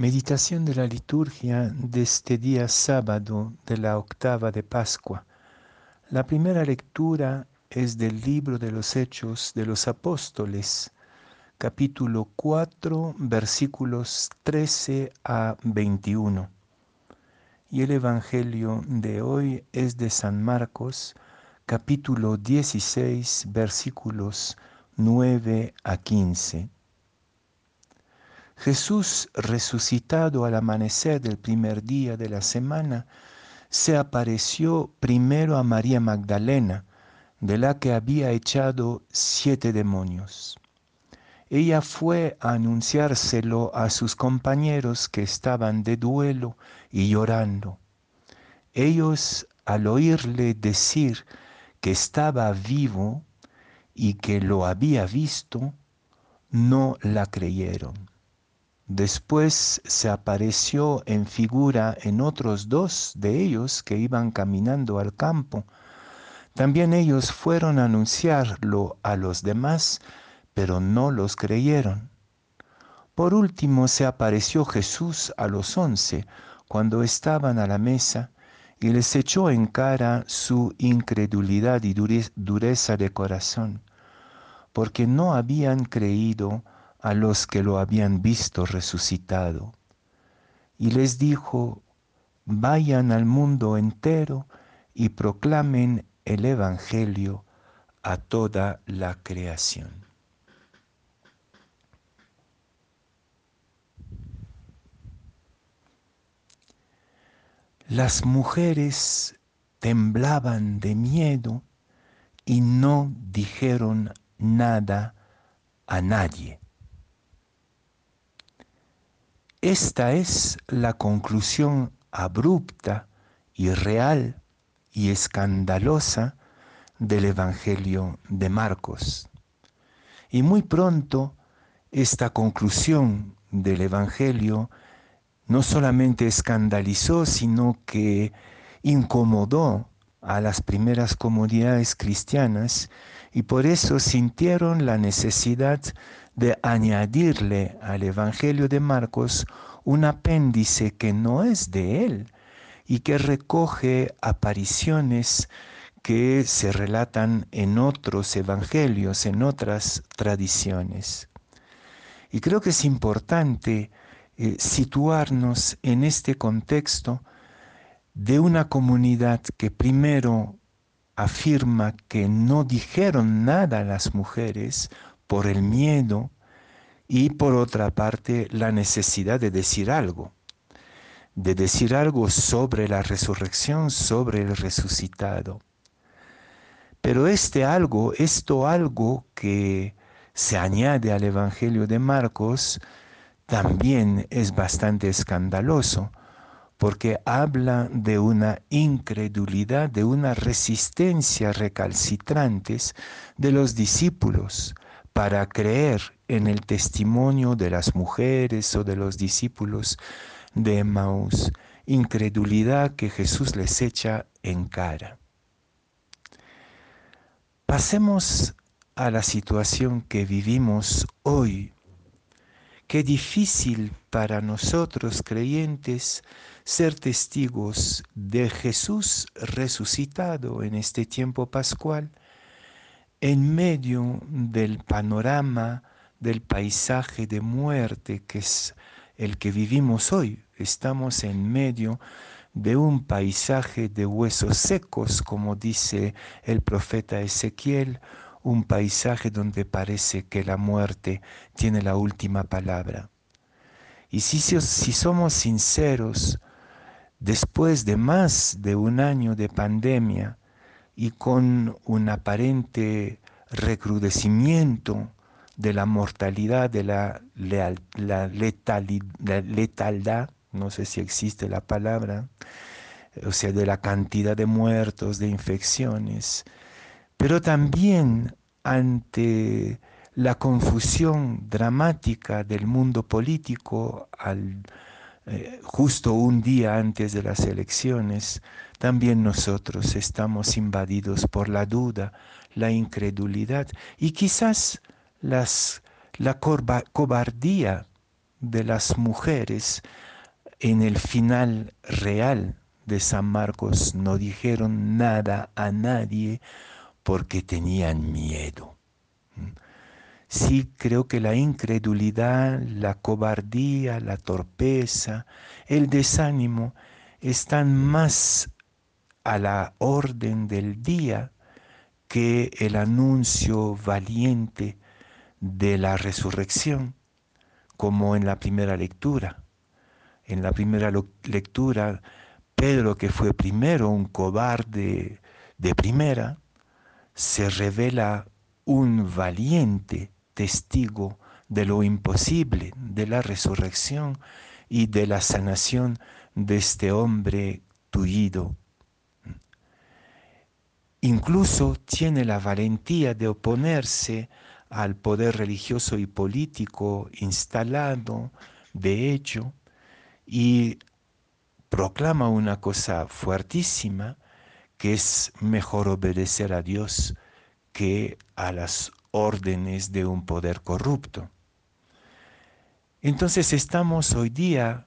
Meditación de la liturgia de este día sábado de la octava de Pascua. La primera lectura es del libro de los Hechos de los Apóstoles, capítulo 4, versículos 13 a 21. Y el Evangelio de hoy es de San Marcos, capítulo 16, versículos 9 a 15. Jesús, resucitado al amanecer del primer día de la semana, se apareció primero a María Magdalena, de la que había echado siete demonios. Ella fue a anunciárselo a sus compañeros que estaban de duelo y llorando. Ellos, al oírle decir que estaba vivo y que lo había visto, no la creyeron. Después se apareció en figura en otros dos de ellos que iban caminando al campo. También ellos fueron a anunciarlo a los demás, pero no los creyeron. Por último se apareció Jesús a los once cuando estaban a la mesa y les echó en cara su incredulidad y dureza de corazón, porque no habían creído a los que lo habían visto resucitado. Y les dijo, vayan al mundo entero y proclamen el Evangelio a toda la creación. Las mujeres temblaban de miedo y no dijeron nada a nadie. Esta es la conclusión abrupta y real y escandalosa del Evangelio de Marcos. Y muy pronto esta conclusión del Evangelio no solamente escandalizó, sino que incomodó a las primeras comunidades cristianas y por eso sintieron la necesidad de añadirle al Evangelio de Marcos un apéndice que no es de él y que recoge apariciones que se relatan en otros evangelios, en otras tradiciones. Y creo que es importante eh, situarnos en este contexto de una comunidad que primero afirma que no dijeron nada a las mujeres por el miedo y por otra parte la necesidad de decir algo, de decir algo sobre la resurrección, sobre el resucitado. Pero este algo, esto algo que se añade al Evangelio de Marcos, también es bastante escandaloso, porque habla de una incredulidad, de una resistencia recalcitrantes de los discípulos para creer en el testimonio de las mujeres o de los discípulos de Emmaus, incredulidad que Jesús les echa en cara. Pasemos a la situación que vivimos hoy. Qué difícil para nosotros creyentes ser testigos de Jesús resucitado en este tiempo pascual en medio del panorama, del paisaje de muerte que es el que vivimos hoy. Estamos en medio de un paisaje de huesos secos, como dice el profeta Ezequiel, un paisaje donde parece que la muerte tiene la última palabra. Y si, si somos sinceros, después de más de un año de pandemia, y con un aparente recrudecimiento de la mortalidad, de la, la, letalidad, no sé si existe la palabra, o sea, de la cantidad de muertos, de infecciones, pero también ante la confusión dramática del mundo político eh, justo un día antes de las elecciones, también nosotros estamos invadidos por la duda, la incredulidad y quizás la cobardía de las mujeres en el final real de San Marcos. No dijeron nada a nadie porque tenían miedo. Sí creo que la incredulidad, la cobardía, la torpeza, el desánimo están más a la orden del día que el anuncio valiente de la resurrección, como en la primera lectura. En la primera lectura, Pedro, que fue primero un cobarde de primera, se revela un valiente testigo de lo imposible, de la resurrección y de la sanación de este hombre tullido. Incluso tiene la valentía de oponerse al poder religioso y político instalado, de hecho, y proclama una cosa fuertísima, que es mejor obedecer a Dios que a las órdenes de un poder corrupto. Entonces estamos hoy día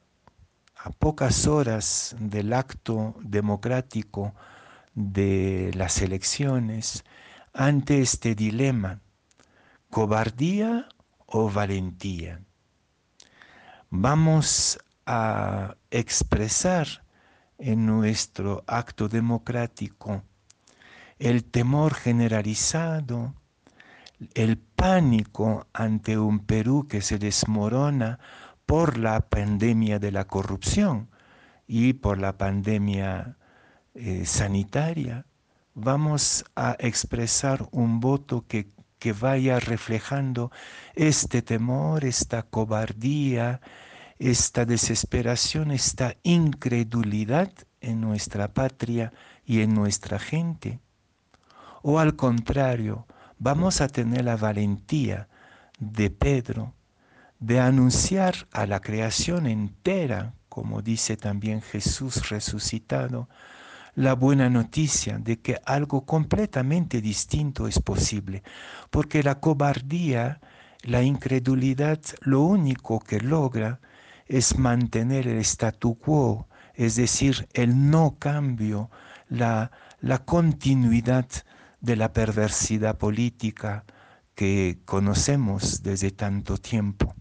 a pocas horas del acto democrático de las elecciones ante este dilema, cobardía o valentía. Vamos a expresar en nuestro acto democrático. El temor generalizado, el pánico ante un Perú que se desmorona por la pandemia de la corrupción y por la pandemia eh, sanitaria, vamos a expresar un voto que, que vaya reflejando este temor, esta cobardía, esta desesperación, esta incredulidad en nuestra patria y en nuestra gente. O al contrario, vamos a tener la valentía de Pedro de anunciar a la creación entera, como dice también Jesús resucitado, la buena noticia de que algo completamente distinto es posible, porque la cobardía, la incredulidad, lo único que logra es mantener el statu quo, es decir, el no cambio, la, la continuidad de la perversidad política que conocemos desde tanto tiempo.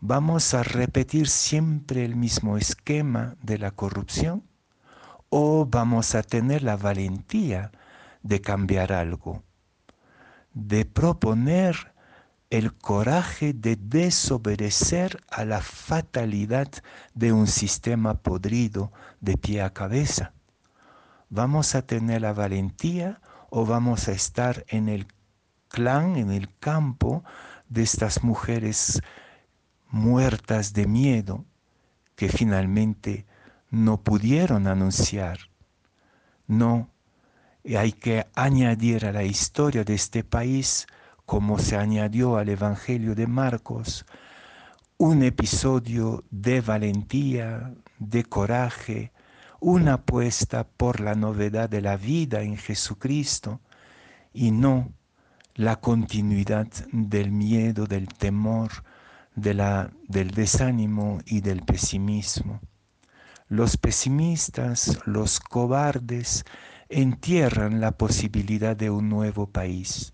¿Vamos a repetir siempre el mismo esquema de la corrupción? ¿O vamos a tener la valentía de cambiar algo? De proponer el coraje de desobedecer a la fatalidad de un sistema podrido de pie a cabeza. ¿Vamos a tener la valentía o vamos a estar en el clan, en el campo de estas mujeres muertas de miedo que finalmente no pudieron anunciar? No, hay que añadir a la historia de este país como se añadió al Evangelio de Marcos, un episodio de valentía, de coraje, una apuesta por la novedad de la vida en Jesucristo y no la continuidad del miedo, del temor, de la, del desánimo y del pesimismo. Los pesimistas, los cobardes, entierran la posibilidad de un nuevo país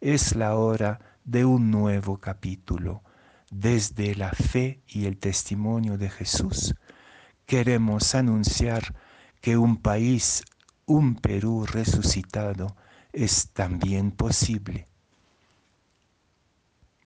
es la hora de un nuevo capítulo. Desde la fe y el testimonio de Jesús, queremos anunciar que un país, un Perú resucitado, es también posible.